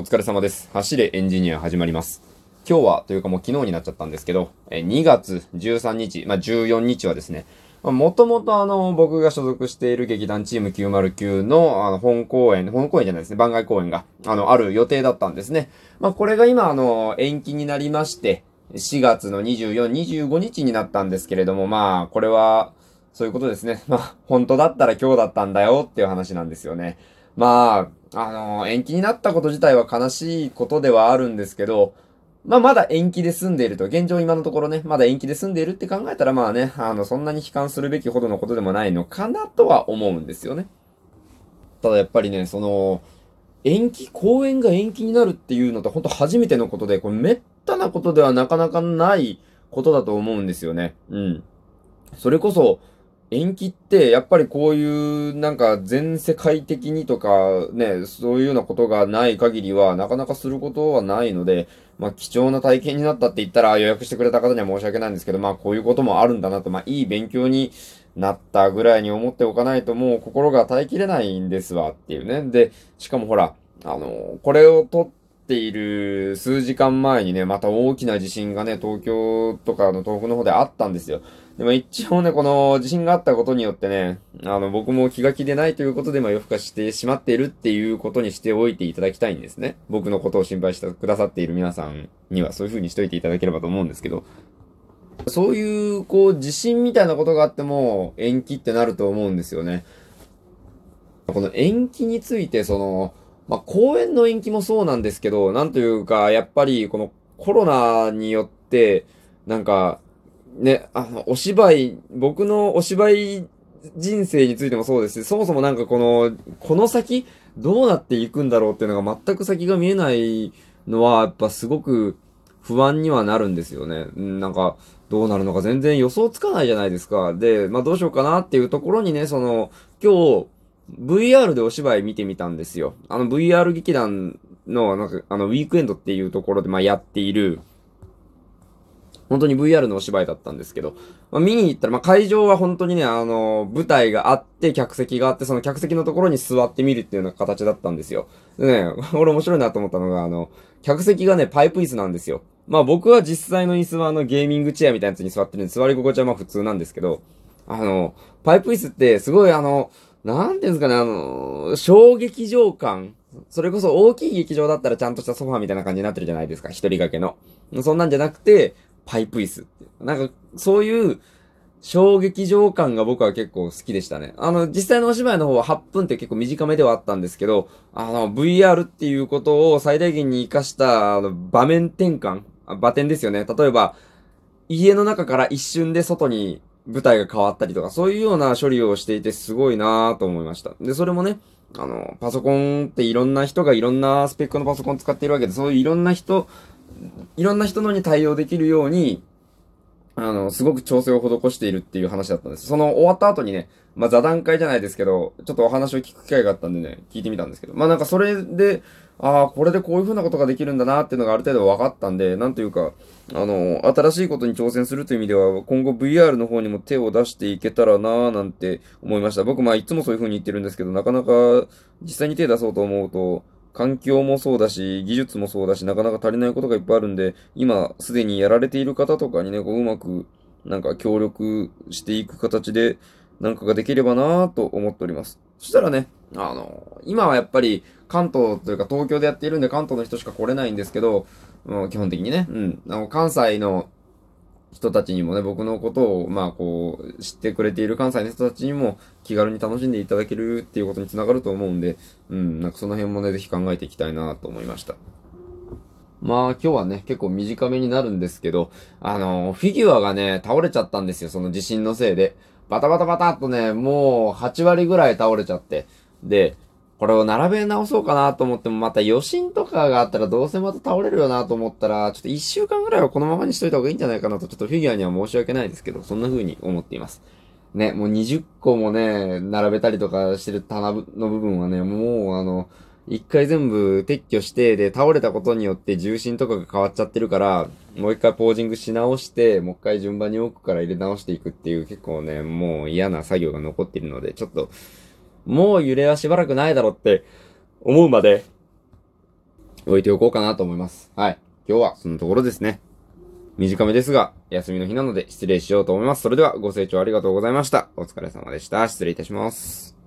お疲れ様です。走れエンジニア始まります。今日は、というかもう昨日になっちゃったんですけど、2月13日、まあ、14日はですね、もともとあの、僕が所属している劇団チーム909の、あの、本公演、本公演じゃないですね、番外公演が、あの、ある予定だったんですね。まあ、これが今、あの、延期になりまして、4月の24、25日になったんですけれども、まあ、これは、そういうことですね。まあ、本当だったら今日だったんだよっていう話なんですよね。まあ、あの、延期になったこと自体は悲しいことではあるんですけど、まあ、まだ延期で済んでいると。現状今のところね、まだ延期で済んでいるって考えたら、まあね、あの、そんなに悲観するべきほどのことでもないのかなとは思うんですよね。ただやっぱりね、その、延期、公演が延期になるっていうのって本当初めてのことで、これめったなことではなかなかないことだと思うんですよね。うん。それこそ、延期って、やっぱりこういう、なんか、全世界的にとか、ね、そういうようなことがない限りは、なかなかすることはないので、まあ、貴重な体験になったって言ったら、予約してくれた方には申し訳ないんですけど、まあ、こういうこともあるんだなと、まあ、いい勉強になったぐらいに思っておかないと、もう心が耐えきれないんですわ、っていうね。で、しかもほら、あの、これを撮ってている数時間前にね、また大きな地震がね、東京とかの東北の方であったんですよ。でも一応ね、この地震があったことによってね、あの、僕も気が気でないということで、まあ夜更かしてしまっているっていうことにしておいていただきたいんですね。僕のことを心配してくださっている皆さんにはそういう風にしといていただければと思うんですけど、そういう、こう、地震みたいなことがあっても、延期ってなると思うんですよね。この延期について、その、まあ、公演の延期もそうなんですけど、なんというか、やっぱり、このコロナによって、なんか、ね、あの、お芝居、僕のお芝居人生についてもそうですし、そもそもなんかこの、この先、どうなっていくんだろうっていうのが全く先が見えないのは、やっぱすごく不安にはなるんですよね。なんか、どうなるのか全然予想つかないじゃないですか。で、まあどうしようかなっていうところにね、その、今日、VR でお芝居見てみたんですよ。あの VR 劇団の、なんか、あの、ウィークエンドっていうところで、まあやっている、本当に VR のお芝居だったんですけど、まあ、見に行ったら、まあ、会場は本当にね、あの、舞台があって、客席があって、その客席のところに座ってみるっていうような形だったんですよ。でね、俺面白いなと思ったのが、あの、客席がね、パイプ椅子なんですよ。まあ僕は実際の椅子はあのゲーミングチェアみたいなやつに座ってるんで、座り心地はま普通なんですけど、あの、パイプ椅子ってすごいあの、なんていうんですかね、あの、小劇場感。それこそ大きい劇場だったらちゃんとしたソファーみたいな感じになってるじゃないですか、一人掛けの。そんなんじゃなくて、パイプ椅子。なんか、そういう衝撃場感が僕は結構好きでしたね。あの、実際のお芝居の方は8分って結構短めではあったんですけど、あの、VR っていうことを最大限に活かした、あの、場面転換、場転ですよね。例えば、家の中から一瞬で外に舞台が変わったりとか、そういうような処理をしていてすごいなぁと思いました。で、それもね、あの、パソコンっていろんな人がいろんなスペックのパソコン使っているわけで、そういういろんな人いろんな人のに対応できるように、あの、すごく調整を施しているっていう話だったんです。その終わった後にね、まあ座談会じゃないですけど、ちょっとお話を聞く機会があったんでね、聞いてみたんですけど、まあなんかそれで、ああ、これでこういう風なことができるんだなっていうのがある程度分かったんで、なんというか、あの、新しいことに挑戦するという意味では、今後 VR の方にも手を出していけたらなぁなんて思いました。僕まあいつもそういう風に言ってるんですけど、なかなか実際に手出そうと思うと、環境もそうだし、技術もそうだし、なかなか足りないことがいっぱいあるんで、今、すでにやられている方とかにね、こう、うまく、なんか協力していく形で、なんかができればなぁと思っております。そしたらね、あの、今はやっぱり関東というか東京でやっているんで関東の人しか来れないんですけど、基本的にね、うん。あの、関西の人たちにもね、僕のことを、まあこう、知ってくれている関西の人たちにも気軽に楽しんでいただけるっていうことにつながると思うんで、うん、なんかその辺もね、ぜひ考えていきたいなと思いました。まあ今日はね、結構短めになるんですけど、あの、フィギュアがね、倒れちゃったんですよ、その地震のせいで。バタバタバタっとね、もう8割ぐらい倒れちゃって。で、これを並べ直そうかなと思っても、また余震とかがあったらどうせまた倒れるよなと思ったら、ちょっと1週間ぐらいはこのままにしといた方がいいんじゃないかなと、ちょっとフィギュアには申し訳ないですけど、そんな風に思っています。ね、もう20個もね、並べたりとかしてる棚の部分はね、もうあの、一回全部撤去して、で、倒れたことによって重心とかが変わっちゃってるから、もう一回ポージングし直して、もう一回順番に奥から入れ直していくっていう結構ね、もう嫌な作業が残っているので、ちょっと、もう揺れはしばらくないだろうって思うまで、置いておこうかなと思います。はい。今日はそのところですね。短めですが、休みの日なので失礼しようと思います。それではご清聴ありがとうございました。お疲れ様でした。失礼いたします。